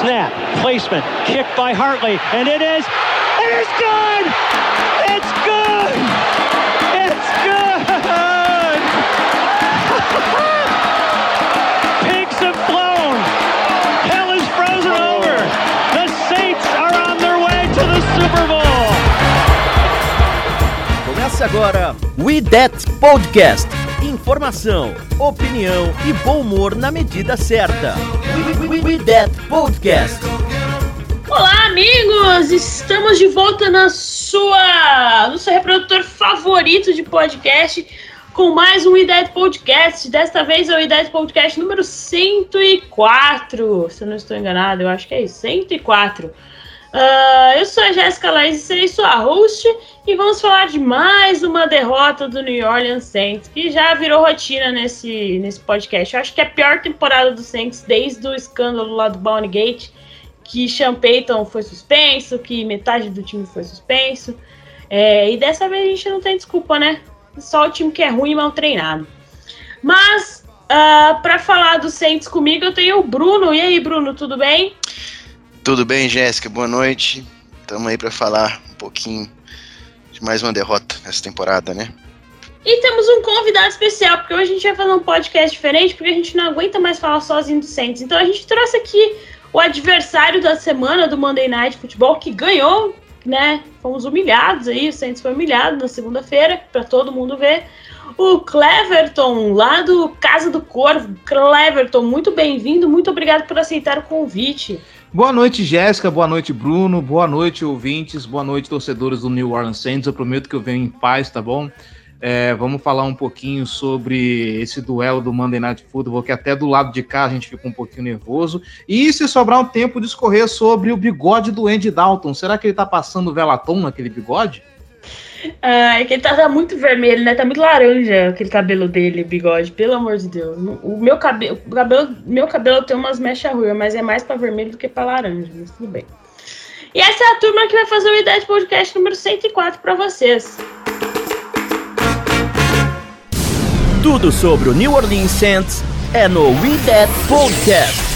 Snap, placement, kick by Hartley, and it is, it is good! It's good! It's good! Começa agora We That Podcast. Informação, opinião e bom humor na medida certa. We, we, we That Podcast. Olá, amigos! Estamos de volta na sua, no seu reprodutor favorito de podcast com mais um Ideia Podcast. Desta vez é o Ideia Podcast número 104. Se eu não estou enganado, eu acho que é isso, 104. Uh, eu sou a Jéssica Laís e serei sua host e vamos falar de mais uma derrota do New Orleans Saints, que já virou rotina nesse, nesse podcast. Eu acho que é a pior temporada do Saints desde o escândalo lá do Bounty Gate, que Sean Payton foi suspenso, que metade do time foi suspenso. É, e dessa vez a gente não tem desculpa, né? Só o time que é ruim e mal treinado. Mas, uh, para falar do Saints comigo, eu tenho o Bruno. E aí, Bruno, tudo bem? Tudo bem, Jéssica? Boa noite. Estamos aí para falar um pouquinho de mais uma derrota nessa temporada, né? E temos um convidado especial, porque hoje a gente vai fazer um podcast diferente, porque a gente não aguenta mais falar sozinho do Saints. Então a gente trouxe aqui o adversário da semana do Monday Night Football, que ganhou, né? Fomos humilhados aí, o Saints foi humilhado na segunda-feira, para todo mundo ver. O Cleverton, lá do Casa do Corvo. Cleverton, muito bem-vindo, muito obrigado por aceitar o convite. Boa noite, Jéssica. Boa noite, Bruno. Boa noite, ouvintes. Boa noite, torcedores do New Orleans Saints. Eu prometo que eu venho em paz, tá bom? É, vamos falar um pouquinho sobre esse duelo do Monday Night Football, que até do lado de cá a gente fica um pouquinho nervoso. E se sobrar um tempo, discorrer sobre o bigode do Andy Dalton. Será que ele tá passando velatom naquele bigode? É que ele tá, tá, muito vermelho, né? Tá muito laranja aquele cabelo dele, bigode, pelo amor de Deus. O meu cabelo, o cabelo, meu cabelo tem umas mechas ruas, mas é mais pra vermelho do que pra laranja, mas tudo bem. E essa é a turma que vai fazer o Ideia de Podcast número 104 pra vocês. Tudo sobre o New Orleans Saints é no We Podcast.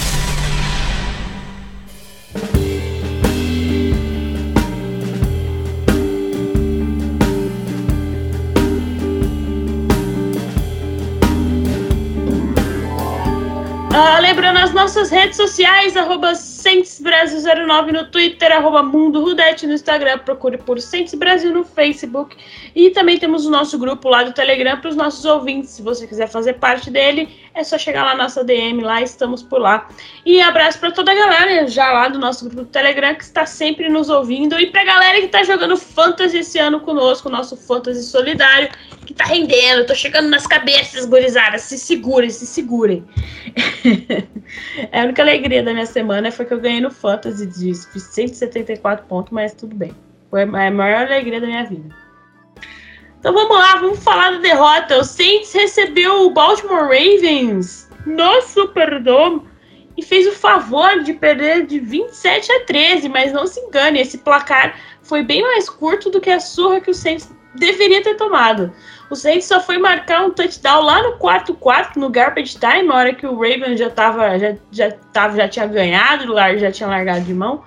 Uh, lembrando as nossas redes sociais, arroba Brasil09 no Twitter, arroba Mundo Rudete no Instagram, procure por Centes Brasil no Facebook. E também temos o nosso grupo lá do Telegram para os nossos ouvintes. Se você quiser fazer parte dele, é só chegar lá na nossa DM, lá estamos por lá. E abraço para toda a galera já lá do nosso grupo do Telegram que está sempre nos ouvindo. E para a galera que está jogando Fantasy esse ano conosco, nosso Fantasy Solidário, que está rendendo. Tô chegando nas cabeças, gurizadas. Se segurem, se segurem. é a única alegria da minha semana foi que eu ganhei no Fantasy de 174 pontos, mas tudo bem. Foi a maior alegria da minha vida. Então vamos lá, vamos falar da derrota. O Saints recebeu o Baltimore Ravens no Superdome e fez o favor de perder de 27 a 13, mas não se engane, esse placar foi bem mais curto do que a surra que o Saints deveria ter tomado. O Saints só foi marcar um touchdown lá no quarto quarto, no garbage time, na hora que o Ravens já tava, já, já, tava, já tinha ganhado, já tinha largado de mão.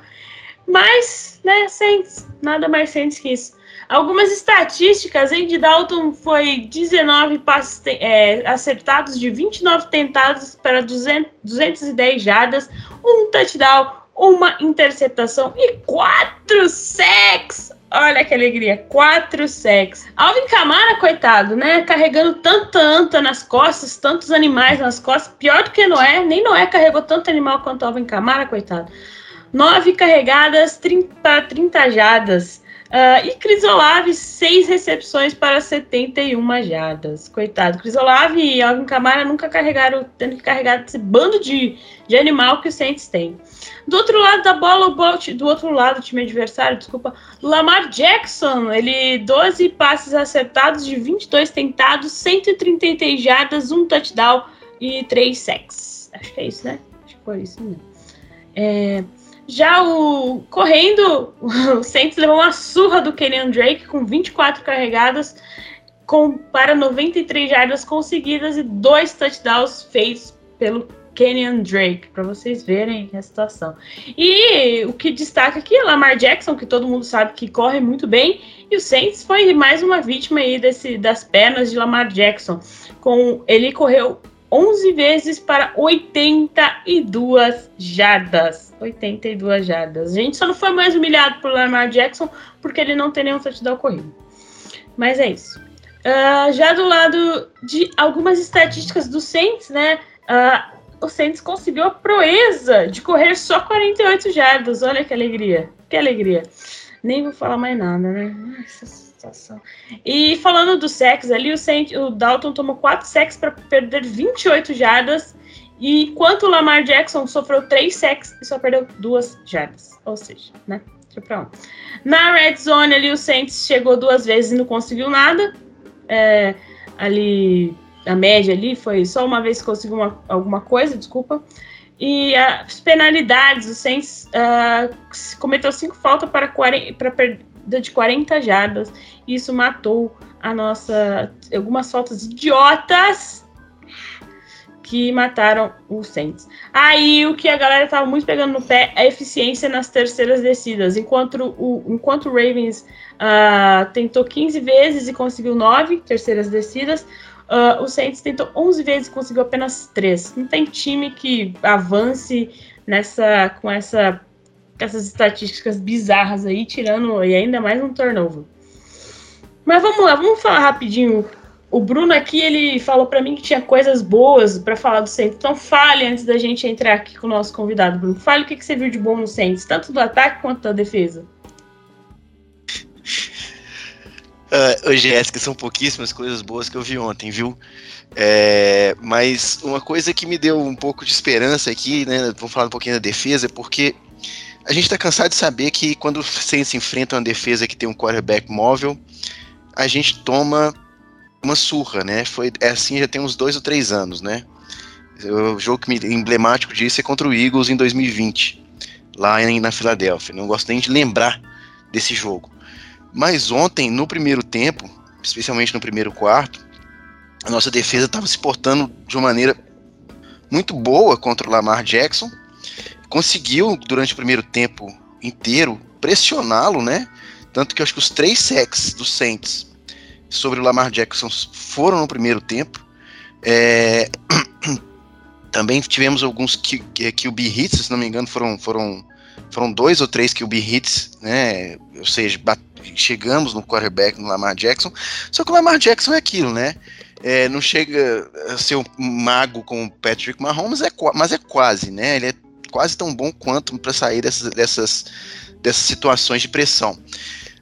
Mas, né, Saints, nada mais Saints que isso. Algumas estatísticas, Andy Dalton foi 19 passes é, acertados de 29 tentados para 200, 210 jardas, um touchdown, uma interceptação e quatro sacks. Olha que alegria, quatro sacks. Alvin Kamara, coitado, né? Carregando tanta anta nas costas, tantos animais nas costas. Pior do que Noé, nem Noé carregou tanto animal quanto Alvin Kamara, coitado. Nove carregadas, 30, 30 jadas. Uh, e Crisolave, seis recepções para 71 jardas. Coitado. Crisolave e Alvin Kamara nunca carregaram, tendo que carregar esse bando de, de animal que o Saints tem. Do outro lado da bola, o Bolt, do outro lado, do time adversário, desculpa, Lamar Jackson, ele 12 passes acertados de 22 tentados, 133 jardas, um touchdown e 3 sacks. Acho que é isso, né? Acho que foi isso mesmo. É, Já o correndo, o Saints levou uma surra do Kenyan Drake com 24 carregadas com, para 93 jardas conseguidas e dois touchdowns feitos pelo Kenyan Drake, para vocês verem a situação. E o que destaca aqui é Lamar Jackson, que todo mundo sabe que corre muito bem, e o Saints foi mais uma vítima aí desse, das pernas de Lamar Jackson. Com ele correu 11 vezes para 82 jardas. 82 jardas. A gente só não foi mais humilhado por Lamar Jackson porque ele não tem nenhum touchdown corrido. Mas é isso. Uh, já do lado de algumas estatísticas do Saints, né? Uh, o Saints conseguiu a proeza de correr só 48 jardas. Olha que alegria, que alegria. Nem vou falar mais nada, né? Essa situação. E falando do sex ali, o, Saints, o Dalton tomou 4 sacks para perder 28 jardas. E enquanto o Lamar Jackson sofreu 3 sacks e só perdeu 2 jardas. Ou seja, né? Na red zone ali, o Saints chegou duas vezes e não conseguiu nada. É, ali a média ali foi só uma vez que conseguiu uma, alguma coisa, desculpa. E as penalidades, o Saints uh, cometeu cinco faltas para, 40, para perda de 40 jardas. E isso matou a nossa. Algumas faltas idiotas que mataram o Saints. Aí o que a galera tava muito pegando no pé é a eficiência nas terceiras descidas. Enquanto o, enquanto o Ravens uh, tentou 15 vezes e conseguiu 9 terceiras descidas, Uh, o Saints tentou 11 vezes e conseguiu apenas 3. Não tem time que avance nessa com essa essas estatísticas bizarras aí, tirando e ainda mais um turnover. Mas vamos lá, vamos falar rapidinho. O Bruno aqui, ele falou para mim que tinha coisas boas para falar do Saints. Então fale antes da gente entrar aqui com o nosso convidado, Bruno. Fale o que, que você viu de bom no Saints, tanto do ataque quanto da defesa. Uh, Jéssica, são pouquíssimas coisas boas que eu vi ontem, viu? É, mas uma coisa que me deu um pouco de esperança aqui, né? Vamos falar um pouquinho da defesa, porque a gente está cansado de saber que quando você se enfrenta uma defesa que tem um quarterback móvel, a gente toma uma surra, né? Foi é assim já tem uns dois ou três anos, né? O jogo emblemático disso é contra o Eagles em 2020, lá em, na Filadélfia. Não gosto nem de lembrar desse jogo. Mas ontem, no primeiro tempo, especialmente no primeiro quarto, a nossa defesa estava se portando de uma maneira muito boa contra o Lamar Jackson. Conseguiu, durante o primeiro tempo inteiro, pressioná-lo, né? Tanto que eu acho que os três sacks do Saints sobre o Lamar Jackson foram no primeiro tempo. É... Também tivemos alguns QB hits, se não me engano, foram, foram, foram dois ou três QB hits, né? Ou seja, chegamos no quarterback, no Lamar Jackson. Só que o Lamar Jackson é aquilo, né? É, não chega a ser um mago como o Patrick Mahomes, é, mas é quase, né? Ele é quase tão bom quanto para sair dessas, dessas, dessas situações de pressão.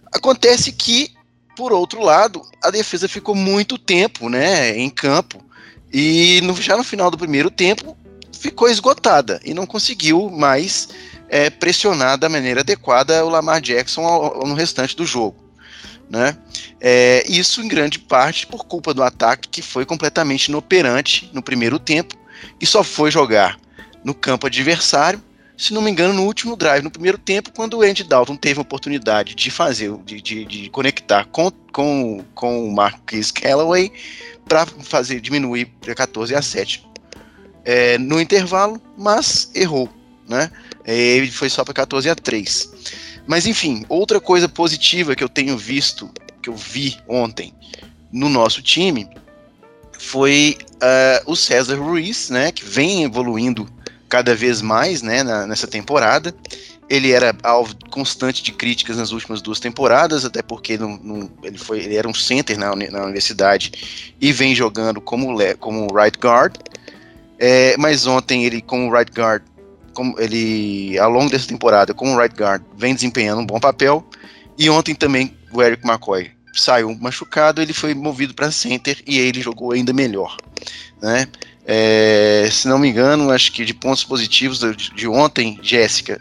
Acontece que, por outro lado, a defesa ficou muito tempo né, em campo e no, já no final do primeiro tempo ficou esgotada e não conseguiu mais é, pressionar da maneira adequada o Lamar Jackson ao, ao, no restante do jogo. Né? É, isso em grande parte por culpa do ataque que foi completamente inoperante no primeiro tempo e só foi jogar no campo adversário, se não me engano, no último drive, no primeiro tempo, quando o Andy Dalton teve a oportunidade de fazer, de, de, de conectar com, com, com o Marquis Callaway para fazer diminuir para 14 a 7 é, no intervalo, mas errou. Né? É, ele foi só para 14 a 3. Mas enfim, outra coisa positiva que eu tenho visto, que eu vi ontem no nosso time, foi uh, o César Ruiz, né, que vem evoluindo cada vez mais né, na, nessa temporada. Ele era alvo constante de críticas nas últimas duas temporadas, até porque não, não, ele, foi, ele era um center na, na universidade e vem jogando como, como right guard. É, mas ontem ele, como right guard, como ele ao longo dessa temporada, como right guard, vem desempenhando um bom papel. E ontem também o Eric McCoy saiu machucado, ele foi movido para center e ele jogou ainda melhor, né? É, se não me engano, acho que de pontos positivos de, de ontem, Jéssica,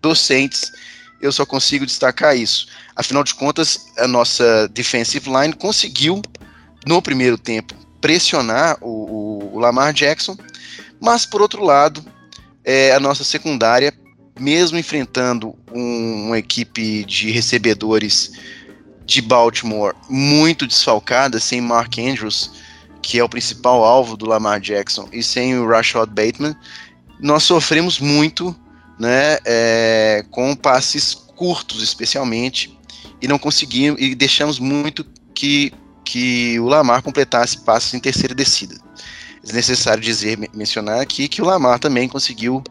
docentes, eu só consigo destacar isso. Afinal de contas, a nossa defensive line conseguiu, no primeiro tempo, pressionar o, o, o Lamar Jackson, mas por outro lado, é, a nossa secundária mesmo enfrentando um, uma equipe de recebedores de Baltimore muito desfalcada, sem Mark Andrews, que é o principal alvo do Lamar Jackson, e sem o Rashad Bateman, nós sofremos muito né, é, com passes curtos, especialmente, e não conseguimos, e deixamos muito que, que o Lamar completasse passes em terceira descida. É necessário dizer, mencionar aqui que o Lamar também conseguiu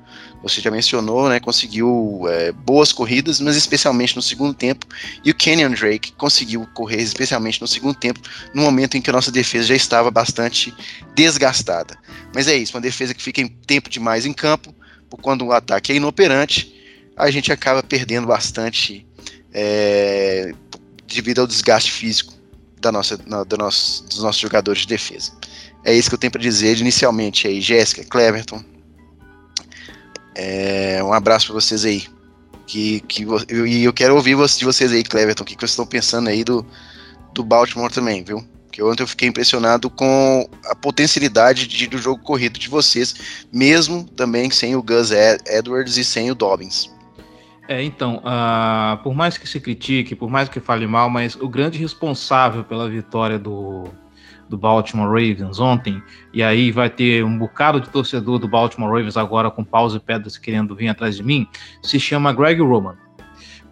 você já mencionou, né, conseguiu é, boas corridas, mas especialmente no segundo tempo, e o Kenyon Drake conseguiu correr especialmente no segundo tempo, no momento em que a nossa defesa já estava bastante desgastada. Mas é isso, uma defesa que fica em tempo demais em campo, por quando o ataque é inoperante, a gente acaba perdendo bastante é, devido ao desgaste físico da nossa, na, do nosso, dos nossos jogadores de defesa. É isso que eu tenho para dizer inicialmente aí, Jéssica, Cleverton. É, um abraço para vocês aí. Que, que, e eu quero ouvir de vocês aí, Cleverton, o que, que vocês estão pensando aí do, do Baltimore também, viu? Porque ontem eu fiquei impressionado com a potencialidade de, do jogo corrido de vocês, mesmo também sem o Gus Edwards e sem o Dobbins. É, então, uh, por mais que se critique, por mais que fale mal, mas o grande responsável pela vitória do, do Baltimore Ravens ontem, e aí vai ter um bocado de torcedor do Baltimore Ravens agora com paus e pedras querendo vir atrás de mim, se chama Greg Roman.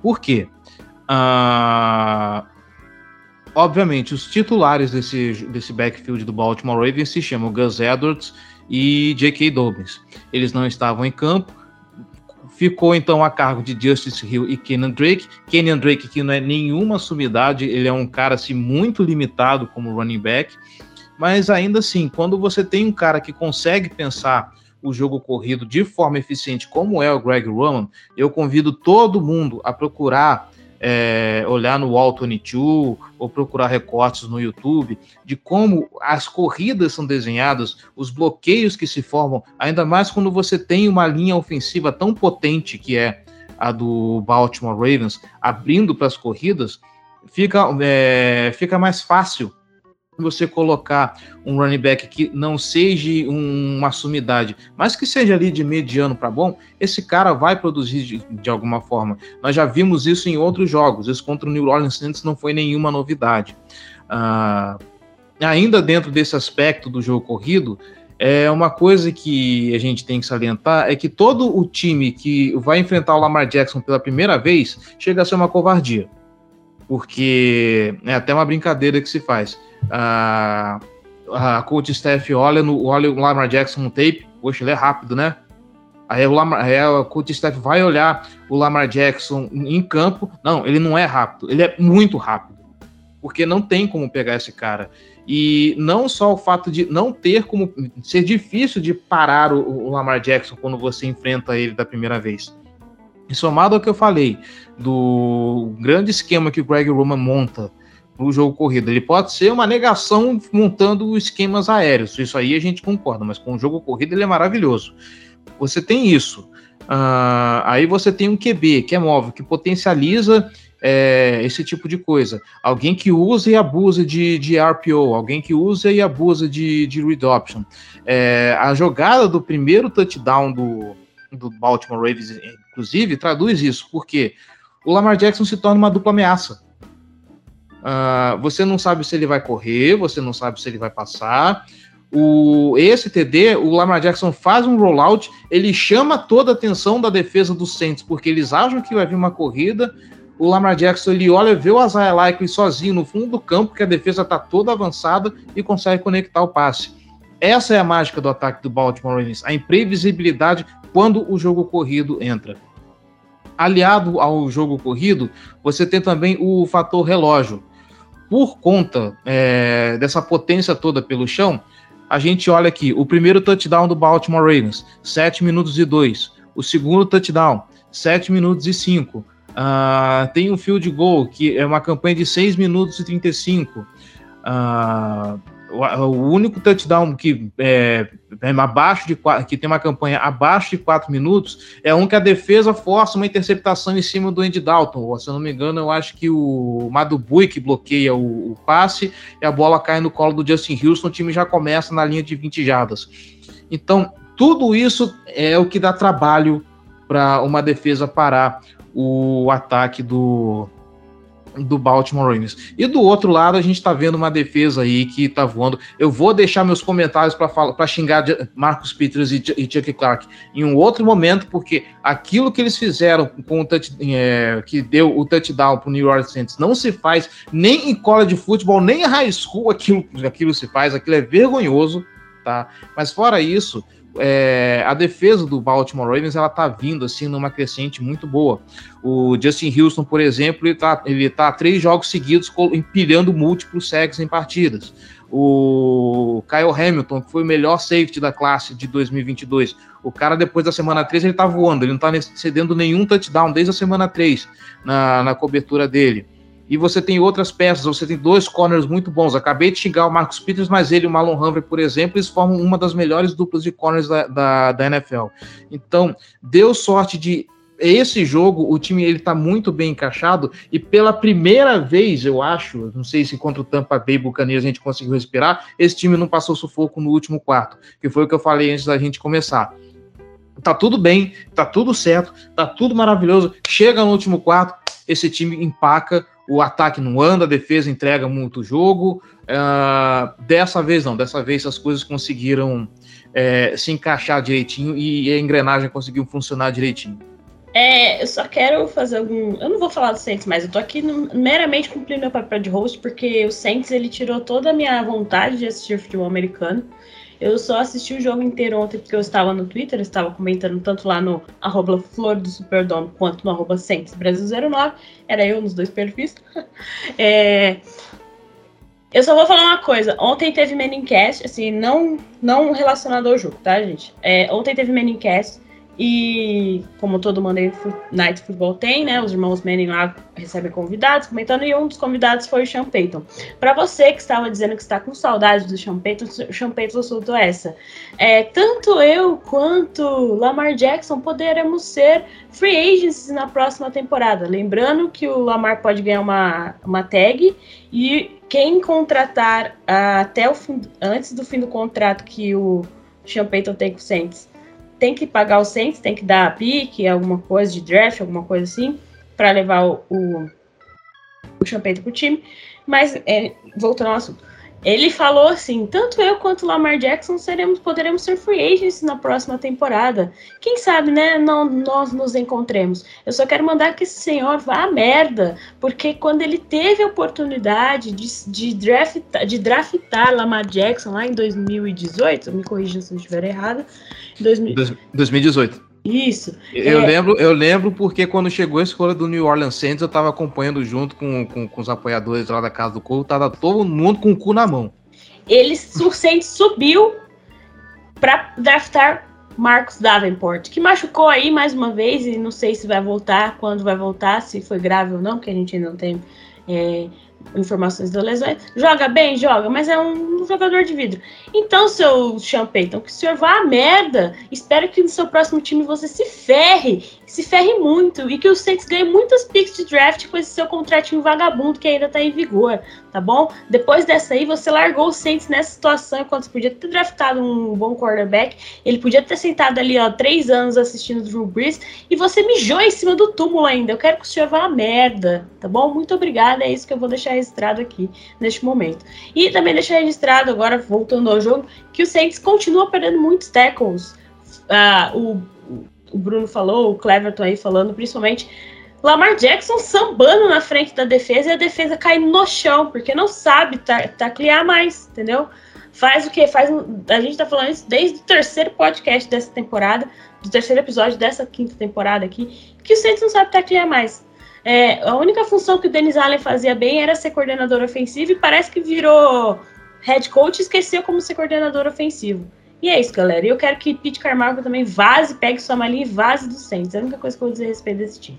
Por quê? Uh, obviamente, os titulares desse, desse backfield do Baltimore Ravens se chamam Gus Edwards e J.K. Dobbins. Eles não estavam em campo, ficou então a cargo de Justice Hill e Kenan Drake. Kenan Drake que não é nenhuma sumidade, ele é um cara assim muito limitado como running back, mas ainda assim, quando você tem um cara que consegue pensar o jogo corrido de forma eficiente, como é o Greg Roman, eu convido todo mundo a procurar é, olhar no Wall 22 ou procurar recortes no YouTube de como as corridas são desenhadas, os bloqueios que se formam, ainda mais quando você tem uma linha ofensiva tão potente que é a do Baltimore Ravens, abrindo para as corridas, fica, é, fica mais fácil você colocar um running back que não seja uma sumidade, mas que seja ali de mediano para bom, esse cara vai produzir de, de, alguma forma. Nós já vimos isso em outros jogos. Isso contra o New Orleans Saints não foi nenhuma novidade. Uh, ainda dentro desse aspecto do jogo corrido, é uma coisa que a gente tem que salientar é que todo o time que vai enfrentar o Lamar Jackson pela primeira vez chega a ser uma covardia. Porque é até uma brincadeira que se faz a, a coach Steph olha, no, olha o Lamar Jackson no tape, poxa, ele é rápido, né? Aí, o Lamar, aí a coach Steph vai olhar o Lamar Jackson em campo, não, ele não é rápido, ele é muito rápido, porque não tem como pegar esse cara. E não só o fato de não ter como ser difícil de parar o, o Lamar Jackson quando você enfrenta ele da primeira vez. E somado ao que eu falei, do grande esquema que o Greg Roman monta no jogo corrido. Ele pode ser uma negação montando esquemas aéreos, isso aí a gente concorda, mas com o jogo corrido ele é maravilhoso. Você tem isso. Uh, aí você tem um QB, que é móvel, que potencializa é, esse tipo de coisa. Alguém que usa e abusa de, de RPO, alguém que usa e abusa de, de read option. É, a jogada do primeiro touchdown do, do Baltimore Ravens, inclusive, traduz isso, porque o Lamar Jackson se torna uma dupla ameaça. Uh, você não sabe se ele vai correr, você não sabe se ele vai passar. O, esse TD, o Lamar Jackson faz um rollout, ele chama toda a atenção da defesa dos Saints, porque eles acham que vai vir uma corrida. O Lamar Jackson ele olha, vê o Isaiah Likely sozinho no fundo do campo, que a defesa está toda avançada e consegue conectar o passe. Essa é a mágica do ataque do Baltimore Ravens, a imprevisibilidade quando o jogo corrido entra. Aliado ao jogo corrido, você tem também o fator relógio por conta é, dessa potência toda pelo chão, a gente olha aqui, o primeiro touchdown do Baltimore Ravens, 7 minutos e 2. O segundo touchdown, 7 minutos e 5. Uh, ah, tem um field goal, que é uma campanha de 6 minutos e 35. Uh, o, único touchdown que é, é, abaixo de que tem uma campanha abaixo de 4 minutos é um que a defesa força uma interceptação em cima do Andy Dalton. Se eu não me engano, eu acho que o Madubui que bloqueia o, o, passe e a bola cai no colo do Justin Houston, o time já começa na linha de 20 jardas. Então, tudo isso é o que dá trabalho para uma defesa parar o ataque do, do Baltimore Ravens. E do outro lado, a gente está vendo uma defesa aí que está voando. Eu vou deixar meus comentários para xingar Marcos Peters e, e Chuck Clark em um outro momento, porque aquilo que eles fizeram com o touch, é, que deu o touchdown para o New York Saints não se faz nem em college de futebol, nem em high school aquilo, aquilo se faz, aquilo é vergonhoso, tá? Mas fora isso, é, a defesa do Baltimore Ravens ela tá vindo assim numa crescente muito boa. O Justin Houston, por exemplo, ele tá, ele tá três jogos seguidos empilhando múltiplos sacks em partidas. O Kyle Hamilton, que foi o melhor safety da classe de 2022, o cara depois da semana 3 ele tá voando, ele não tá cedendo nenhum touchdown desde a semana 3 na, na cobertura dele. E você tem outras peças, você tem dois corners muito bons. Acabei de xingar o Marcos Peters, mas ele e o Malon Humphrey, por exemplo, eles formam uma das melhores duplas de corners da, da, da NFL. Então, deu sorte de esse jogo, o time ele tá muito bem encaixado e pela primeira vez, eu acho, não sei se contra o Tampa Bay Buccaneers a gente conseguiu respirar, esse time não passou sufoco no último quarto, que foi o que eu falei antes da gente começar. Tá tudo bem, tá tudo certo, tá tudo maravilhoso. Chega no último quarto, esse time empaca o ataque não anda, a defesa entrega muito jogo. Uh, dessa vez não, dessa vez as coisas conseguiram é, se encaixar direitinho e a engrenagem conseguiu funcionar direitinho. É, eu só quero fazer algum. Eu não vou falar do Saints, mas eu tô aqui no, meramente cumprindo meu papel de host, porque o Saints ele tirou toda a minha vontade de assistir futebol americano. Eu só assisti o jogo inteiro ontem porque eu estava no Twitter, estava comentando tanto lá no arroba Flor do Superdome quanto no arroba Brasil 09. Era eu nos dois perfis. é, eu só vou falar uma coisa. Ontem teve Manningcast, assim, não, não relacionado ao jogo, tá, gente? É, ontem teve Manningcast. E como todo Monday Night Football tem, né? Os irmãos Manning lá recebem convidados comentando, e um dos convidados foi o Sean Payton. Para você que estava dizendo que está com saudade do Sean Payton, o Sean Payton soltou essa. É, tanto eu quanto Lamar Jackson poderemos ser free agents na próxima temporada. Lembrando que o Lamar pode ganhar uma, uma tag e quem contratar até o fim, antes do fim do contrato que o Sean tem com o Saints tem que pagar o Saints, tem que dar a pique, alguma coisa de draft, alguma coisa assim, para levar o, o, o Champeito pro time. Mas, é, voltando ao assunto, ele falou assim: tanto eu quanto Lamar Jackson seremos, poderemos ser free agents na próxima temporada. Quem sabe, né? Não, nós nos encontremos. Eu só quero mandar que esse senhor vá à merda, porque quando ele teve a oportunidade de, de, draftar, de draftar Lamar Jackson lá em 2018, me corrija se eu estiver errada. 2018. Isso. Eu, é... lembro, eu lembro porque quando chegou a escolha do New Orleans Saints, eu tava acompanhando junto com, com, com os apoiadores lá da Casa do Corvo, tava todo mundo com o cu na mão. Ele, o Saints subiu para draftar Marcos Davenport, que machucou aí mais uma vez e não sei se vai voltar, quando vai voltar, se foi grave ou não, porque a gente ainda não tem é, informações da lesão. Joga bem, joga, mas é um jogador de vidro. Então, seu Sean Payton, que o senhor vá à merda. Espero que no seu próximo time você se ferre, se ferre muito e que o Saints ganhe muitas picks de draft com esse seu contratinho vagabundo que ainda tá em vigor, tá bom? Depois dessa aí, você largou o Saints nessa situação enquanto você podia ter draftado um bom quarterback. Ele podia ter sentado ali, ó, três anos assistindo o Drew Brees e você mijou em cima do túmulo ainda. Eu quero que o senhor vá à merda, tá bom? Muito obrigada. É isso que eu vou deixar registrado aqui neste momento. E também deixar registrado, agora voltando ao jogo, que o Saints continua perdendo muitos tackles. Uh, o, o Bruno falou, o Cleverton aí falando, principalmente. Lamar Jackson sambando na frente da defesa e a defesa caindo no chão, porque não sabe taclear mais, entendeu? Faz o que? Faz. A gente tá falando isso desde o terceiro podcast dessa temporada, do terceiro episódio dessa quinta temporada aqui, que o Saints não sabe taclear mais. É, a única função que o Denis Allen fazia bem era ser coordenador ofensivo e parece que virou head coach e esqueceu como ser coordenador ofensivo. E é isso, galera. E eu quero que Pete Carmichael também vaze, pegue sua malinha e vaze do Saints. É a única coisa que eu vou dizer a respeito desse time.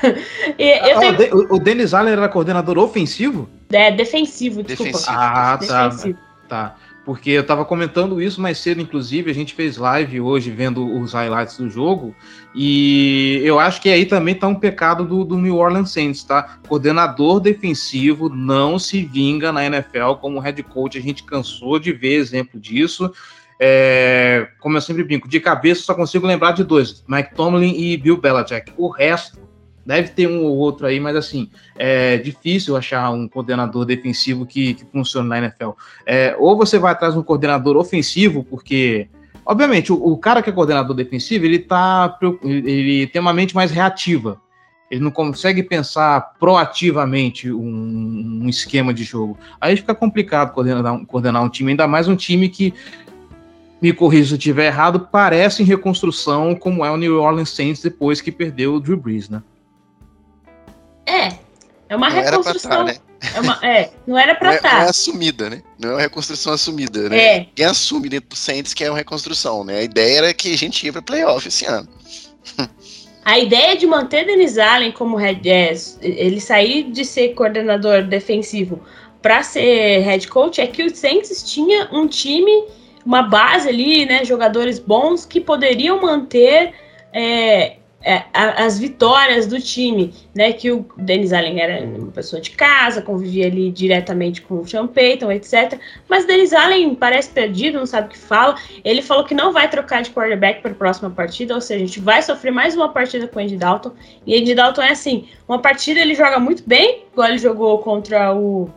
ah, tenho... O Denis Allen era coordenador ofensivo? É, defensivo, desculpa. Defensivo. Ah, tá. Defensivo. Tá porque eu estava comentando isso mais cedo, inclusive, a gente fez live hoje vendo os highlights do jogo, e eu acho que aí também está um pecado do, do, New Orleans Saints, tá? Coordenador defensivo não se vinga na NFL como head coach, a gente cansou de ver exemplo disso. É, como eu sempre brinco, de cabeça só consigo lembrar de dois: Mike Tomlin e Bill Belichick. O resto deve ter um ou outro aí, mas assim, é difícil achar um coordenador defensivo que, que funcione na NFL. É, ou você vai atrás de um coordenador ofensivo, porque Obviamente, o, o, cara que é coordenador defensivo, ele tá. Ele tem uma mente mais reativa. Ele não consegue pensar proativamente um, um esquema de jogo. Aí fica complicado coordenar, coordenar um time, ainda mais um time que, me corrija se eu estiver errado, parece em reconstrução, como é o New Orleans Saints depois que perdeu o Drew Brees, né? É, é uma não reconstrução. Tá, né? É, uma, é, não era pra estar. Não, é, não é assumida, né? Não é uma reconstrução assumida, né? É. Quem assume dentro do Saints que é uma reconstrução, né? A ideia era que a gente ia pra playoff esse ano. A ideia de manter Denis Allen como head, é, ele sair de ser coordenador defensivo para ser head coach é que o Saints tinha um time, uma base ali, né, jogadores bons que poderiam manter é, é, as vitórias do time, né? Que o Denis Allen era uma pessoa de casa, convivia ali diretamente com o Sean Payton, etc. Mas Denis Allen parece perdido, não sabe o que fala. Ele falou que não vai trocar de quarterback para a próxima partida, ou seja, a gente vai sofrer mais uma partida com o Andy Dalton. E Andy Dalton é assim: uma partida ele joga muito bem, igual ele jogou contra o,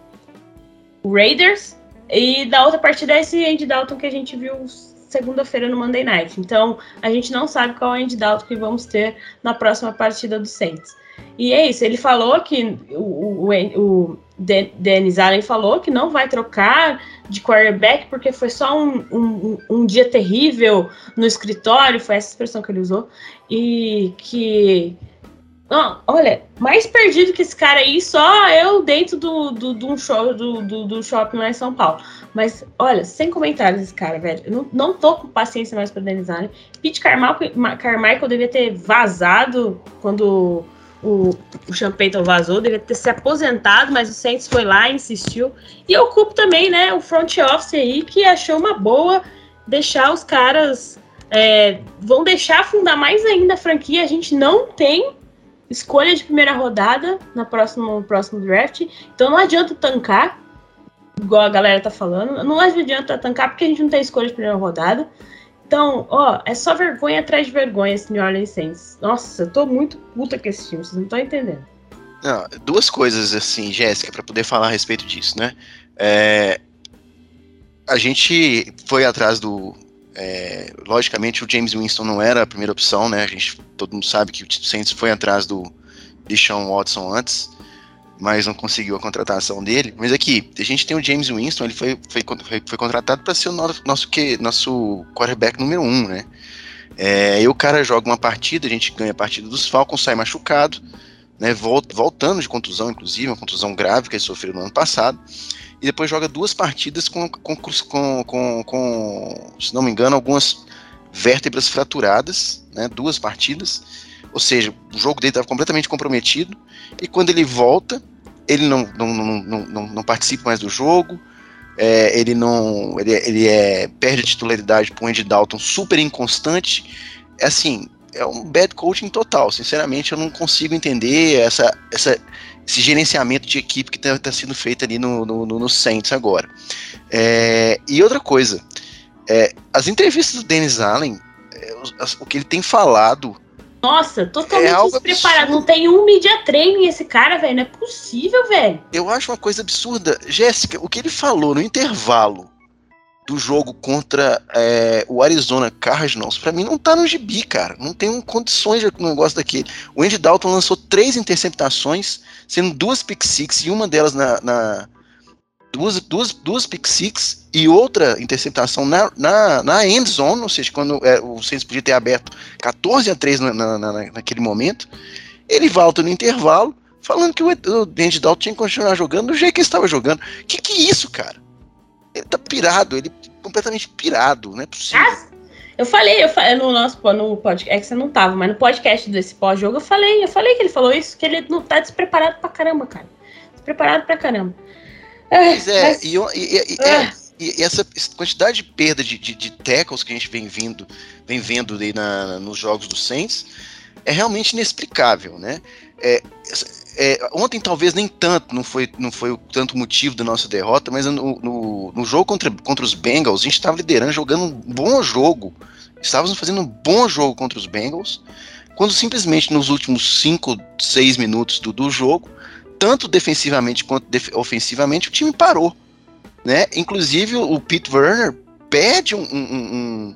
o Raiders. E da outra partida é esse Andy Dalton que a gente viu segunda-feira no Monday Night. Então, a gente não sabe qual é o Andy Dalton que vamos ter na próxima partida do Saints. E é isso, ele falou que o, o, o Dennis Allen falou que não vai trocar de quarterback porque foi só um, um, um, dia terrível no escritório, foi essa expressão que ele usou, e que não, olha, mais perdido que esse cara aí, só eu dentro do, do, do, show, do, do, do shopping lá em São Paulo. Mas, olha, sem comentários esse cara, velho. Eu não, não tô com paciência mais pra Denizar. Né? Pete Carmichael, devia ter vazado quando o, o Sean Payton vazou, devia ter se aposentado, mas o Saints foi lá insistiu. E eu culpo também, né, o front office aí, que achou uma boa deixar os caras... É, vão deixar afundar mais ainda a franquia. A gente não tem escolha de primeira rodada na próxima, no próximo draft. Então não adianta tancar, igual a galera tá falando. Não adianta tancar porque a gente não tem escolha de primeira rodada. Então, ó, é só vergonha atrás de vergonha esse New Orleans Saints. Nossa, eu tô muito puta com esse time, vocês não estão entendendo. Não, duas coisas assim, Jéssica, para poder falar a respeito disso, né? É, a gente foi atrás do, é, logicamente, o James Winston não era a primeira opção, né? A gente, todo mundo sabe que o Saints foi atrás do Deshaun Watson antes, mas não conseguiu a contratação dele. Mas aqui, a gente tem o James Winston, ele foi, foi, foi, foi contratado para ser o nosso, nosso, que, nosso quarterback número um, né? É, e o cara joga uma partida, a gente ganha a partida dos Falcons, sai machucado, né? voltando de contusão, inclusive, uma contusão grave que ele sofreu no ano passado e depois joga duas partidas com, com, com, com, com se não me engano, algumas vértebras fraturadas, né, duas partidas, ou seja, o jogo dele estava completamente comprometido, e quando ele volta, ele não, não, não, não, não participa mais do jogo, é, ele não ele, ele é, perde a titularidade para o Andy Dalton super inconstante, é assim, é um bad coaching total, sinceramente eu não consigo entender essa, essa esse gerenciamento de equipe que está tá sendo feito ali no, no, no Saints agora. É, e outra coisa, é, as entrevistas do Dennis Allen, é, o, o, que ele tem falado. Nossa, totalmente é despreparado. Não tem um media training esse cara, velho. Não é possível, velho. Eu acho uma coisa absurda. Jéssica, o que ele falou no intervalo do jogo contra é, o Arizona Cardinals, para mim não tá no gibi, cara. Não tem condições de um negócio daquele. O Andy Dalton lançou três interceptações, sendo duas pick six e uma delas na, na duas, duas, duas pick six e outra interceptação na, na, na end zone, ou seja, quando é, o Saints podia ter aberto 14 a 3 na, na, na, naquele momento. Ele volta no intervalo, falando que o, o Andy Dalton tinha que continuar jogando do jeito que ele estava jogando. Que que é isso, cara? Ele tá pirado, ele completamente pirado, não é possível. Ah, eu falei, eu falei no nosso no podcast, é que você não tava, mas no podcast desse pós-jogo eu falei, eu falei que ele falou isso, que ele não tá despreparado pra caramba, cara. Despreparado pra caramba. Mas é, mas... E, e, e, é, e, essa quantidade de perda de, de, de, tackles que a gente vem vindo, vem vendo aí na, nos jogos do Saints é realmente inexplicável, né? É, é, ontem talvez nem tanto, não foi, não foi o tanto motivo da nossa derrota, mas no, no, no, jogo contra, contra os Bengals, a gente estava liderando, jogando um bom jogo. Estávamos fazendo um bom jogo contra os Bengals, quando simplesmente nos últimos 5, 6 minutos do, do jogo, tanto defensivamente quanto def ofensivamente, o time parou. Né? Inclusive o Pete Werner pede um, um, um,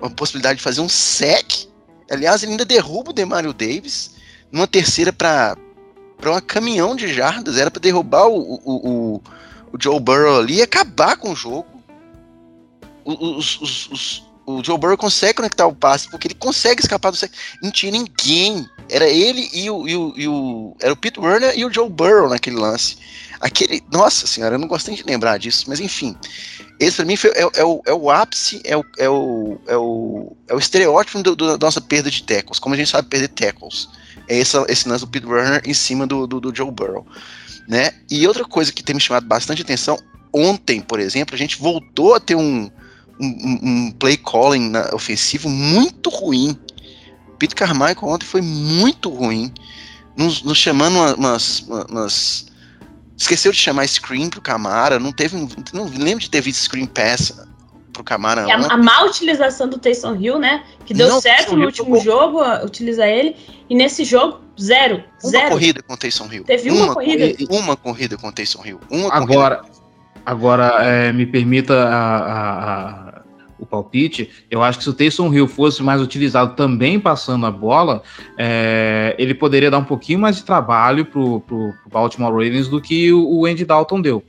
uma possibilidade de fazer um sec. Aliás, ele ainda derruba o Demario Davis numa terceira para para um caminhão de jardas, era para derrubar o, o, o, o, Joe Burrow ali e acabar com o jogo. Os, os, os, o Joe Burrow consegue conectar o passe, porque ele consegue escapar do sec. Não tinha ninguém. Era ele e o, e o, e o, Era o Pete Werner e o Joe Burrow naquele lance. Aquele. Nossa senhora, eu não gostei de lembrar disso, mas enfim. Esse pra mim foi, é, é, o, é o ápice, é o, é o, é o, é o estereótipo da nossa perda de tackles. Como a gente sabe perder tackles é esse, esse lance do Pete Werner em cima do, do, do Joe Burrow. Né? E outra coisa que tem me chamado bastante atenção, ontem, por exemplo, a gente voltou a ter um, um, um play calling ofensivo muito ruim. Pete Carmichael ontem foi muito ruim, nos, nos chamando umas, umas, Esqueceu de chamar screen pro Camara, não teve. Não lembro de ter visto screen pass pro Camara. A, a má utilização do Taysom Hill, né? Que deu não, certo no último jogou. jogo, utilizar ele. E nesse jogo, zero. Uma zero. corrida com o Taysom Hill. Teve uma, uma corrida? corrida? Uma corrida com o Taysom Hill. Uma agora, agora é, me permita a, a, a, o palpite. Eu acho que se o Taysom Hill fosse mais utilizado também passando a bola, é, ele poderia dar um pouquinho mais de trabalho pro, pro, pro Baltimore Ravens do que o, o Andy Dalton deu.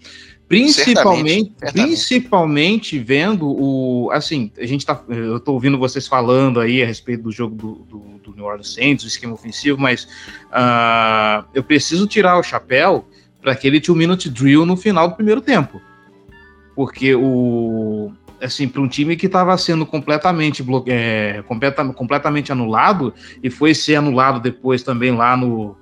Principalmente, certamente, principalmente vendo o. Assim, a gente tá. Eu tô ouvindo vocês falando aí a respeito do jogo do, do, do New Orleans Saints, o esquema ofensivo, mas uh, eu preciso tirar o chapéu para aquele two-minute drill no final do primeiro tempo. Porque o. Assim, para um time que estava sendo completamente, bloque... é, completa... completamente anulado, e foi ser anulado depois também lá no,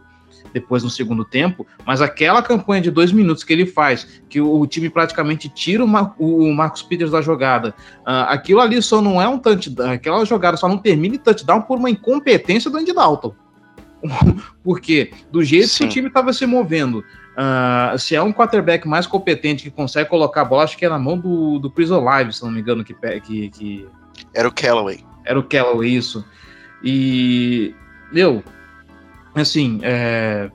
depois no segundo tempo, mas aquela campanha de dois minutos que ele faz, que o, time praticamente tira o, Mar, o Marcos Peters da jogada, uh, aquilo ali só não é um touchdown, aquela jogada só não termina em touchdown por uma incompetência do Andy Dalton. Porque do jeito Sim. que o time estava se movendo, uh, se é um quarterback mais competente que consegue colocar a bola, acho que é na mão do, do Chris Olive, se não me engano, que, que, que... Era o Callaway. Era o Callaway, isso. E, meu, assim, é,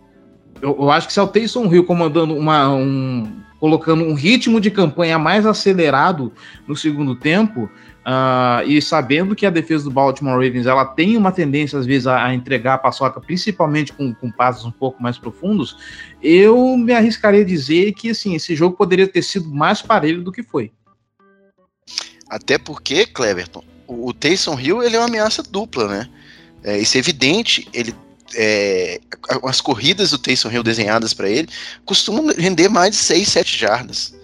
eu, eu, acho que se é o Taysom Hill comandando uma, um, colocando um ritmo de campanha mais acelerado no segundo tempo, uh, e sabendo que a defesa do Baltimore Ravens ela tem uma tendência às vezes a, a entregar a paçoca, principalmente com, com passos um pouco mais profundos, eu me arriscaria a dizer que assim, esse jogo poderia ter sido mais parelho do que foi. Até porque, Cleverton, o, Taysom Hill ele é uma ameaça dupla, né? É, isso é evidente, ele é, as corridas do Taysom Hill desenhadas para ele costumam render mais de 6, 7 jardas.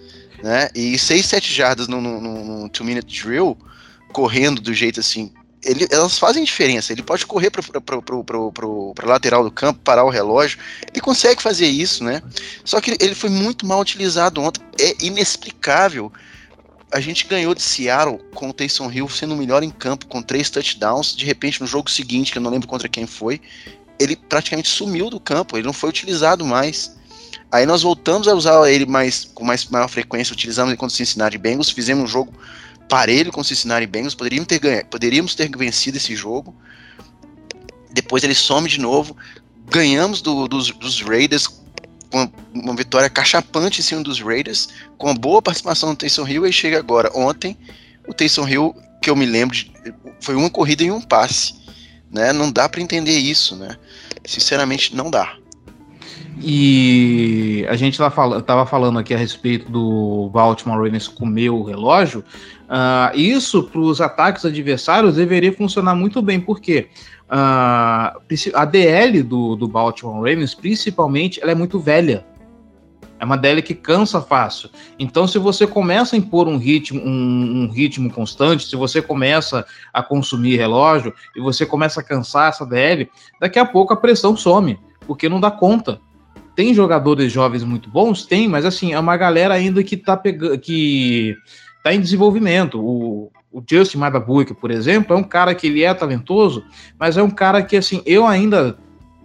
Né? E 6, 7 jardas no, no two-minute drill, correndo do jeito assim, ele, elas fazem diferença. Ele pode correr para lateral do campo, parar o relógio. Ele consegue fazer isso, né? Só que ele foi muito mal utilizado ontem. É inexplicável. A gente ganhou de Seattle com o Taysom Hill sendo o melhor em campo, com três touchdowns. De repente, no jogo seguinte, que eu não lembro contra quem foi, ele praticamente sumiu do campo, ele não foi utilizado mais. Aí nós voltamos a usar ele mais com mais maior frequência, utilizamos ele contra o Cincinnati Bengals, fizemos um jogo parelho com o Cincinnati Bengals, poderíamos ter, ganho, poderíamos ter vencido esse jogo. Depois ele some de novo, ganhamos do, dos, dos Raiders com uma vitória cachapante em cima dos Raiders, com uma boa participação do Taysom Hill, e chega agora, ontem, o Taysom Hill, que eu me lembro, de, foi uma corrida e um passe né? Não dá para entender isso, né? Sinceramente, não dá. E a gente estava falando aqui a respeito do Baltimore Ravens comer o relógio. Uh, isso para os ataques adversários deveria funcionar muito bem, porque uh, a DL do, do Baltimore Ravens, principalmente, ela é muito velha. É uma DL que cansa fácil. Então, se você começa a impor um ritmo, um, um, ritmo constante, se você começa a consumir relógio e você começa a cansar essa DL, daqui a pouco a pressão some, porque não dá conta. Tem jogadores jovens muito bons? Tem, mas assim, é uma galera ainda que tá pegando. que tá em desenvolvimento. O, o Justin Madabuik, por exemplo, é um cara que ele é talentoso, mas é um cara que assim, eu ainda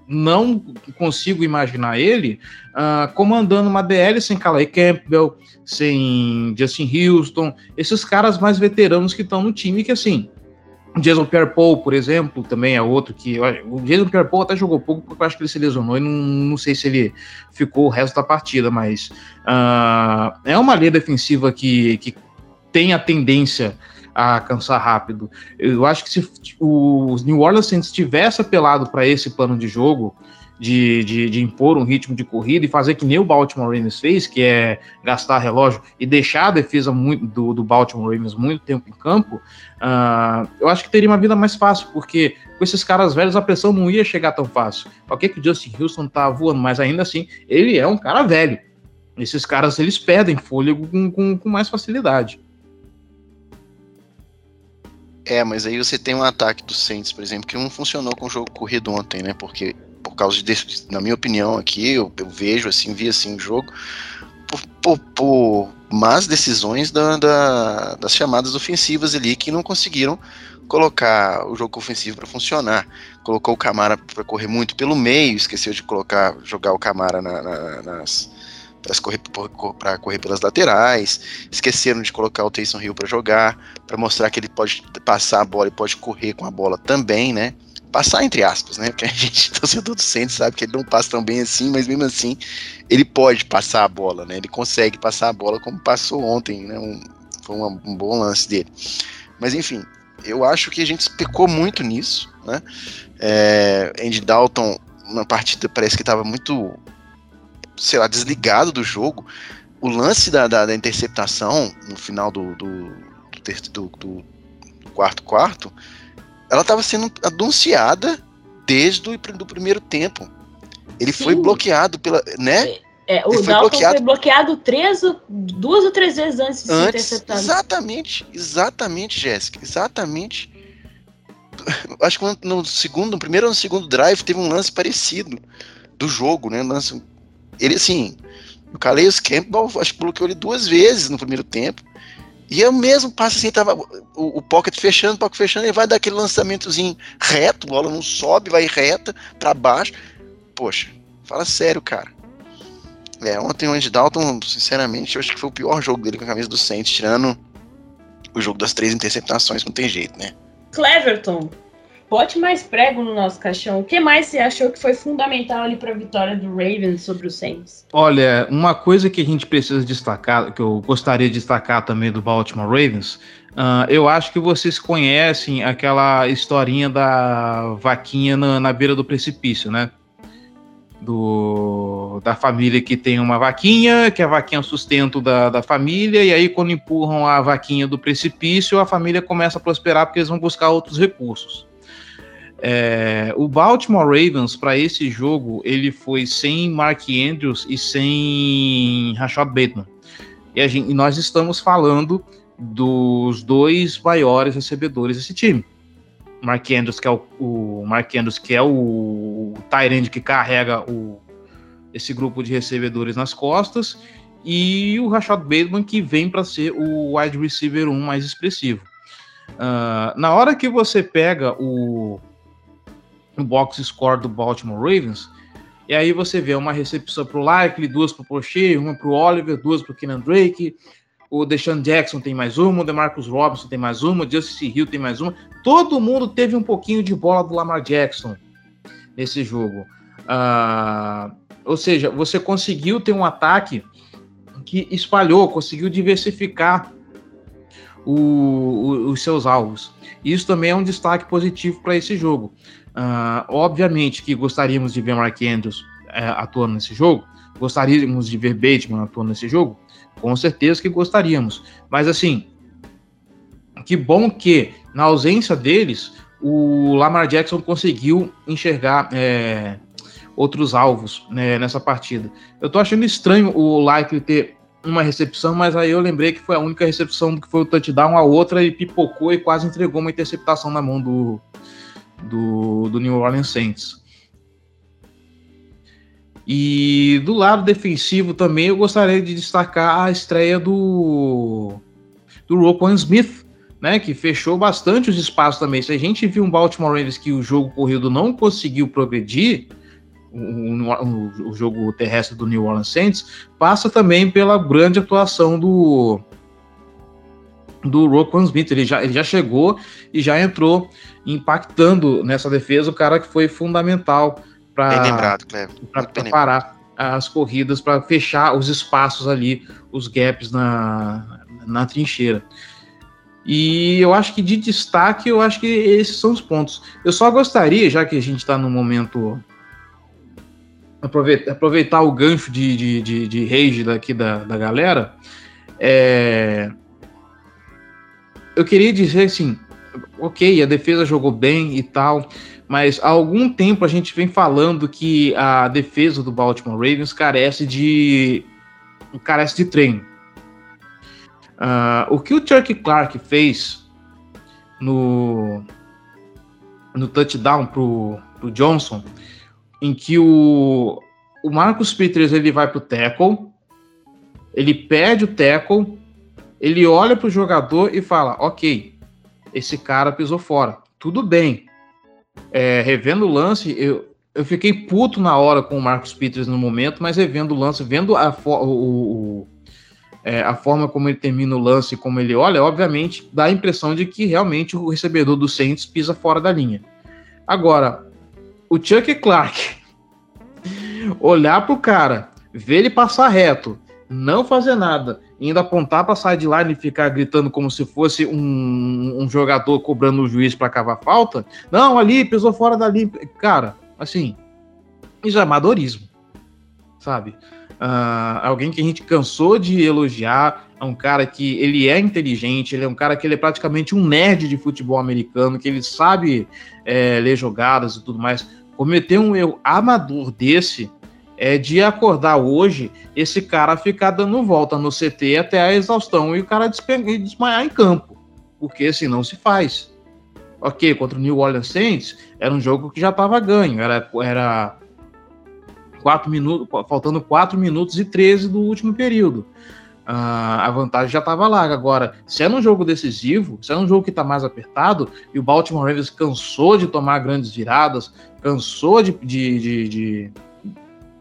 não consigo imaginar ele uh, comandando uma DL sem Calais Campbell, sem Justin Houston, esses caras mais veteranos que estão no time que assim. Jason Pierre-Paul, por exemplo, também é outro que. O Jason Pierre-Paul até jogou pouco porque eu acho que ele se lesionou e não, não sei se ele ficou o resto da partida, mas uh, é uma linha defensiva que, que tem a tendência a cansar rápido. Eu acho que se o New Orleans Saints tivesse apelado para esse plano de jogo, de, de, de, impor um ritmo de corrida e fazer que nem o Baltimore Ravens fez, que é gastar relógio e deixar a defesa muito, do, do Baltimore Ravens muito tempo em campo, uh, eu acho que teria uma vida mais fácil, porque com esses caras velhos a pressão não ia chegar tão fácil. Ok que o Justin Houston tá voando, mas ainda assim, ele é um cara velho. Esses caras, eles perdem fôlego com, com, com mais facilidade. É, mas aí você tem um ataque do Saints, por exemplo, que não funcionou com o jogo corrido ontem, né? Porque, por causa de, na minha opinião aqui, eu, eu vejo assim, vi assim o jogo, por, por, por más decisões da, da, das chamadas ofensivas ali que não conseguiram colocar o jogo ofensivo para funcionar. Colocou o Camara para correr muito pelo meio, esqueceu de colocar, jogar o Camara na, na, nas para correr, correr pelas laterais, esqueceram de colocar o Taysom Hill para jogar, para mostrar que ele pode passar a bola e pode correr com a bola também, né? Passar entre aspas, né? Porque a gente, torcedor do Santos, sabe que ele não passa tão bem assim, mas mesmo assim ele pode passar a bola, né? Ele consegue passar a bola como passou ontem, né? Um, foi um, bom lance dele. Mas enfim, eu acho que a gente pecou muito nisso, né? É, Andy Dalton, uma partida parece que estava muito sei lá, desligado do jogo. O lance da, da, da interceptação no final do, do, do, do quarto quarto, ela estava sendo anunciada desde o do primeiro tempo. Ele Sim. foi bloqueado pela, né? É, o foi Dalton bloqueado... foi bloqueado três, duas ou três vezes antes de antes, ser interceptado. Exatamente, exatamente, Jéssica, exatamente. Acho que no segundo, no primeiro ou no segundo drive teve um lance parecido do jogo, né? Lance ele, assim, o Calais Campbell, acho que bloqueou ele duas vezes no primeiro tempo. E é o mesmo passo assim, tava o, o pocket fechando, o pocket fechando, ele vai dar aquele lançamentozinho reto, a bola não sobe, vai reta para baixo. Poxa, fala sério, cara. É, ontem o Andy Dalton, sinceramente, eu acho que foi o pior jogo dele com a camisa do Saints, tirando o jogo das três interceptações, não tem jeito, né? Cleverton, Bote mais prego no nosso caixão. O que mais você achou que foi fundamental ali para a vitória do Ravens sobre o Saints? Olha, uma coisa que a gente precisa destacar, que eu gostaria de destacar também do Baltimore Ravens, uh, eu acho que vocês conhecem aquela historinha da vaquinha na, na beira do precipício, né? Do, da família que tem uma vaquinha, que a vaquinha é o sustento da, da família, e aí quando empurram a vaquinha do precipício, a família começa a prosperar porque eles vão buscar outros recursos. É, o Baltimore Ravens, para esse jogo, ele foi sem Mark Andrews e sem Rashad Bateman. E, gente, e, nós estamos falando dos dois maiores recebedores desse time. Mark Andrews, que é o, o Mark Andrews, que é o, Tyrande que carrega o, esse grupo de recebedores nas costas, e o Rashad Bateman, que vem para ser o wide receiver 1 mais expressivo. Uh, na hora que você pega o, no box score do Baltimore Ravens. E aí você vê uma recepção para o Likely, duas para o Poche, uma para o Oliver, duas para o Kenan Drake. O Deshaun Jackson tem mais uma, o DeMarcus Robinson tem mais uma, o Justice Hill tem mais uma. Todo mundo teve um pouquinho de bola do Lamar Jackson nesse jogo. Uh, ou seja, você conseguiu ter um ataque que espalhou, conseguiu diversificar o, o, os seus alvos. Isso também é um destaque positivo para esse jogo. Uh, obviamente que gostaríamos de ver Mark Andrews uh, atuando nesse jogo, gostaríamos de ver Bateman atuando nesse jogo, com certeza que gostaríamos. Mas assim, que bom que na ausência deles, o Lamar Jackson conseguiu enxergar é, outros alvos né, nessa partida. Eu tô achando estranho o Likely ter uma recepção, mas aí eu lembrei que foi a única recepção que foi o touchdown, a outra e pipocou e quase entregou uma interceptação na mão do, do, do New Orleans Saints. E do lado defensivo também eu gostaria de destacar a estreia do do Roquan Smith, né, que fechou bastante os espaços também. Se a gente viu um Baltimore Ravens que o jogo corrido não conseguiu progredir, o, o, jogo terrestre do New Orleans Saints, passa também pela grande atuação do do Roquan Smith. Ele já, ele já chegou e já entrou impactando nessa defesa o cara que foi fundamental para parar as corridas, para fechar os espaços ali, os gaps na, na trincheira. E eu acho que de destaque, eu acho que esses são os pontos. Eu só gostaria, já que a gente está no momento. Aproveitar, aproveitar o gancho de, de, de, de rage daqui da, da galera. É, eu queria dizer assim: ok, a defesa jogou bem e tal, mas há algum tempo a gente vem falando que a defesa do Baltimore Ravens carece de carece de treino. Uh, o que o Chuck Clark fez no, no touchdown pro, pro Johnson, em que o, o Marcus Peters ele vai pro tackle, ele perde o tackle, ele olha pro jogador e fala: Ok, esse cara pisou fora. Tudo bem. É, revendo o lance, eu, eu fiquei puto na hora com o Marcos Peters no momento, mas revendo o lance, vendo a, o, o é, a forma como ele termina o lance e como ele olha, obviamente dá a impressão de que realmente o recebedor do Saints pisa fora da linha. Agora, o Chuck Clark olhar pro cara, ver ele passar reto, não fazer nada, ainda apontar para sideline e ficar gritando como se fosse um, um jogador cobrando o juiz para cavar falta. Não, ali pisou fora da linha. Cara, assim, isso é amadorismo, sabe? Uh, alguém que a gente cansou de elogiar, é um cara que ele é inteligente, ele é um cara que ele é praticamente um nerd de futebol americano, que ele sabe é, ler jogadas e tudo mais. Cometer um erro amador desse é de acordar hoje esse cara ficar dando volta no CT até a exaustão e o cara desmaiar em campo, porque assim não se faz. Ok, contra o New Orleans Saints era um jogo que já estava ganho, era, era quatro minutos, faltando 4 minutos e 13 do último período. Uh, a vantagem já estava lá. Agora, se é num jogo decisivo, se é num jogo que está mais apertado, e o Baltimore Ravens cansou de tomar grandes viradas, cansou de, de, de, de,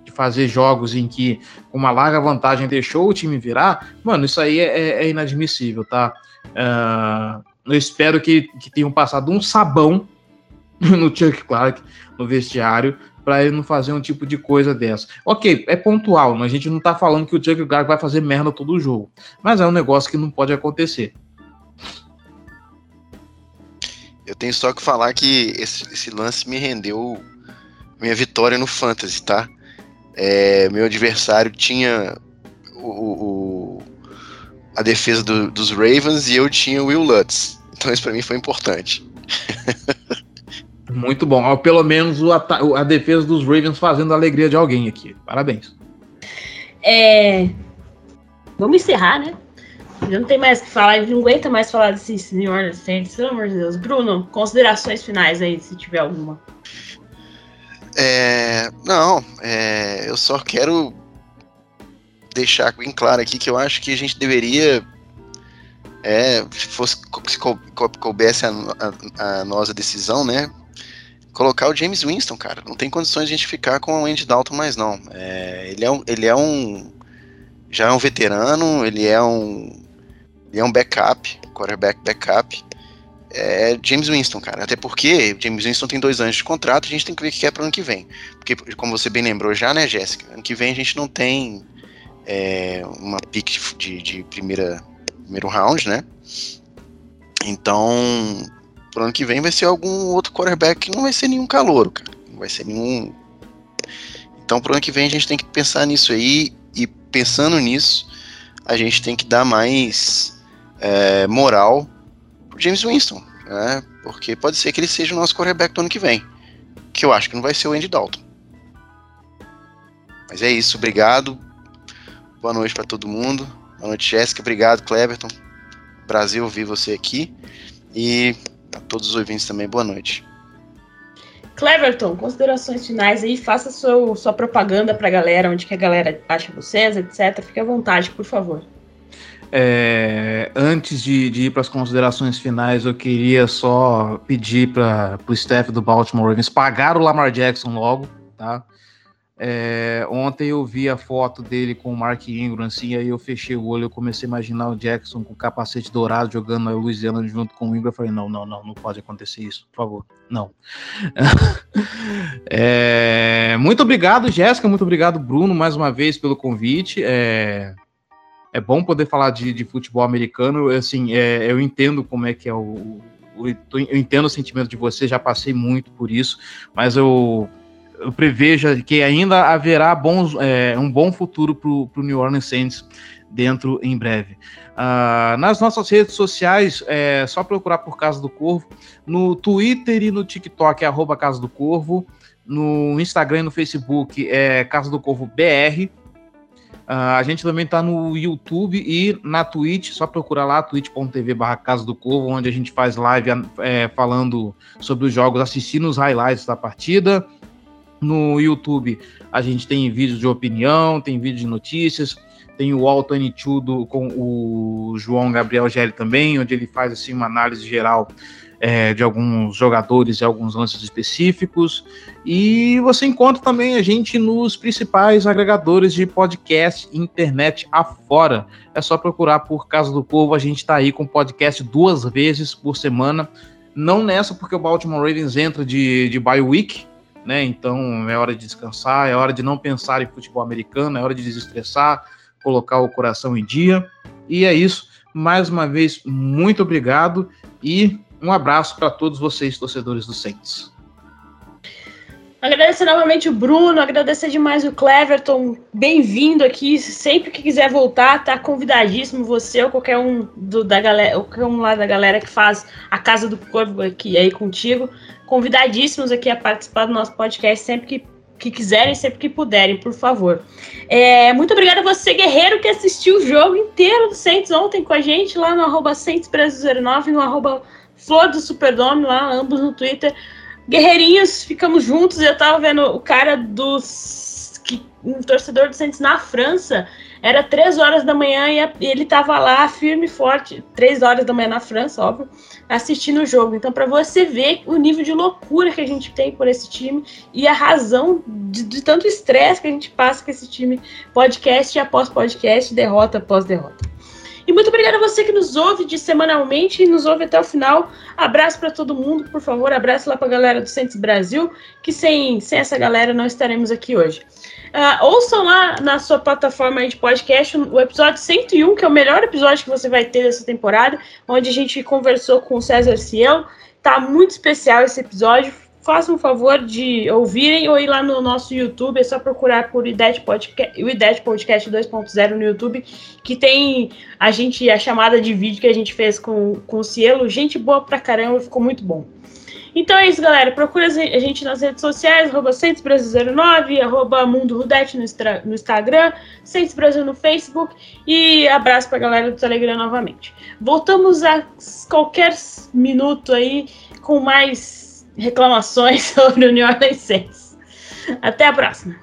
de fazer jogos em que uma larga vantagem deixou o time virar, mano, isso aí é, é, é inadmissível, tá? Uh, eu espero que, que tenham passado um sabão no Chuck Clark, no vestiário, para ele não fazer um tipo de coisa dessa. Ok, é pontual, a gente não tá falando que o Chuck Clark vai fazer merda todo o jogo, mas é um negócio que não pode acontecer. Eu tenho só que falar que esse, esse lance me rendeu minha vitória no Fantasy, tá? É, meu adversário tinha o, o a defesa do, dos Ravens e eu tinha o Will Lutz. Então isso para mim foi importante. Muito bom. Pelo menos o a defesa dos Ravens fazendo a alegria de alguém aqui. Parabéns. É... Vamos encerrar, né? Já não tem mais o que falar, não aguenta mais falar desse senhor Saints, pelo amor de Deus. Bruno, considerações finais aí, se tiver alguma. É, não, é, eu só quero deixar bem claro aqui que eu acho que a gente deveria, é, se fosse se coubesse a, a, a nossa decisão, né, colocar o James Winston, cara. Não tem condições de a gente ficar com o Andy Dalton mais não. É, ele, é um, ele é um. Já é um veterano, ele é um. Ele é um backup, quarterback backup. É James Winston, cara. Até porque James Winston tem dois anos de contrato, a gente tem que ver o que é para ano que vem. Porque, como você bem lembrou já, né, Jéssica? Ano que vem a gente não tem é, uma pick de, de primeira, primeiro round, né? Então, pro ano que vem vai ser algum outro quarterback que não vai ser nenhum calouro, cara. Não vai ser nenhum. Então, pro ano que vem a gente tem que pensar nisso aí. E pensando nisso, a gente tem que dar mais é, moral pro James Winston, né? Porque pode ser que ele seja o nosso quarterback do ano que vem. Que eu acho que não vai ser o Andy Dalton. Mas é isso, obrigado. Boa noite para todo mundo. Boa noite, Jéssica. Obrigado, Cleberton. Brasil ouvir você aqui. E a todos os ouvintes também, boa noite. Cleverton, considerações finais aí, faça sua, sua propaganda pra galera, onde que a galera acha vocês, etc. Fique à vontade, por favor. É, antes de, de ir para as considerações finais, eu queria só pedir para o staff do Baltimore Ravens pagar o Lamar Jackson logo, tá? É, ontem eu vi a foto dele com o Mark Ingram, assim, aí eu fechei o olho, eu comecei a imaginar o Jackson com o capacete dourado jogando na Louisiana junto com o Ingram. Eu falei, não, não, não, não pode acontecer isso, por favor, não. é, muito obrigado, Jéssica, muito obrigado, Bruno, mais uma vez pelo convite. É, é bom poder falar de, de futebol americano, assim, é, eu entendo como é que é o, o, eu entendo o sentimento de você, já passei muito por isso, mas eu eu prevejo que ainda haverá bons, é, um bom futuro para o New Orleans Saints dentro em breve. Uh, nas nossas redes sociais, é só procurar por Casa do Corvo. No Twitter e no TikTok é arroba Casa do Corvo. No Instagram e no Facebook é Casa do Corvo BR. Uh, a gente também está no YouTube e na Twitch, só procurar lá, twitch.tv barra Casa do Corvo, onde a gente faz live é, falando sobre os jogos, assistindo os highlights da partida. No YouTube a gente tem vídeos de opinião, tem vídeo de notícias, tem o Alto Anitudo com o João Gabriel Gelli também, onde ele faz assim uma análise geral é, de alguns jogadores e alguns lances específicos. E você encontra também a gente nos principais agregadores de podcast internet afora. É só procurar por Casa do Povo, a gente está aí com podcast duas vezes por semana. Não nessa, porque o Baltimore Ravens entra de, de bye week, né? Então é hora de descansar, é hora de não pensar em futebol americano, é hora de desestressar, colocar o coração em dia. E é isso. Mais uma vez, muito obrigado e um abraço para todos vocês, torcedores do Saints. Agradecer novamente o Bruno, agradecer demais o Cleverton, bem-vindo aqui. Sempre que quiser voltar, tá convidadíssimo você ou qualquer um do, da galera, qualquer um lá da galera que faz a Casa do Corvo aqui aí contigo convidadíssimos aqui a participar do nosso podcast sempre que, que quiserem, sempre que puderem, por favor. É, muito obrigada a você, guerreiro, que assistiu o jogo inteiro do Saints ontem com a gente, lá no arroba 09 no arroba Flor do Superdome, lá, ambos no Twitter. Guerreirinhos, ficamos juntos. Eu tava vendo o cara dos. Que, um torcedor do Saints na França. Era três horas da manhã e, a, e ele tava lá firme e forte. Três horas da manhã na França, óbvio assistindo o jogo. Então, para você ver o nível de loucura que a gente tem por esse time e a razão de, de tanto estresse que a gente passa com esse time, podcast após podcast, derrota após derrota. E muito obrigada a você que nos ouve de semanalmente e nos ouve até o final. Abraço para todo mundo, por favor, abraço lá para a galera do Centros Brasil, que sem, sem essa galera não estaremos aqui hoje. Uh, ouçam lá na sua plataforma de podcast o episódio 101, que é o melhor episódio que você vai ter dessa temporada, onde a gente conversou com o César Ciel. Tá muito especial esse episódio. Façam um favor de ouvirem ou ir lá no nosso YouTube, é só procurar por IDET Podcast, o IDET Podcast 2.0 no YouTube, que tem a gente a chamada de vídeo que a gente fez com, com o Cielo. Gente boa pra caramba, ficou muito bom. Então é isso, galera. Procura a gente nas redes sociais, arroba Brasil09, arroba no, Instagram, Brasil no Facebook e abraço pra galera do Telegram novamente. Voltamos a qualquer minuto aí com mais reclamações sobre o New Orleans Saints. Até a próxima.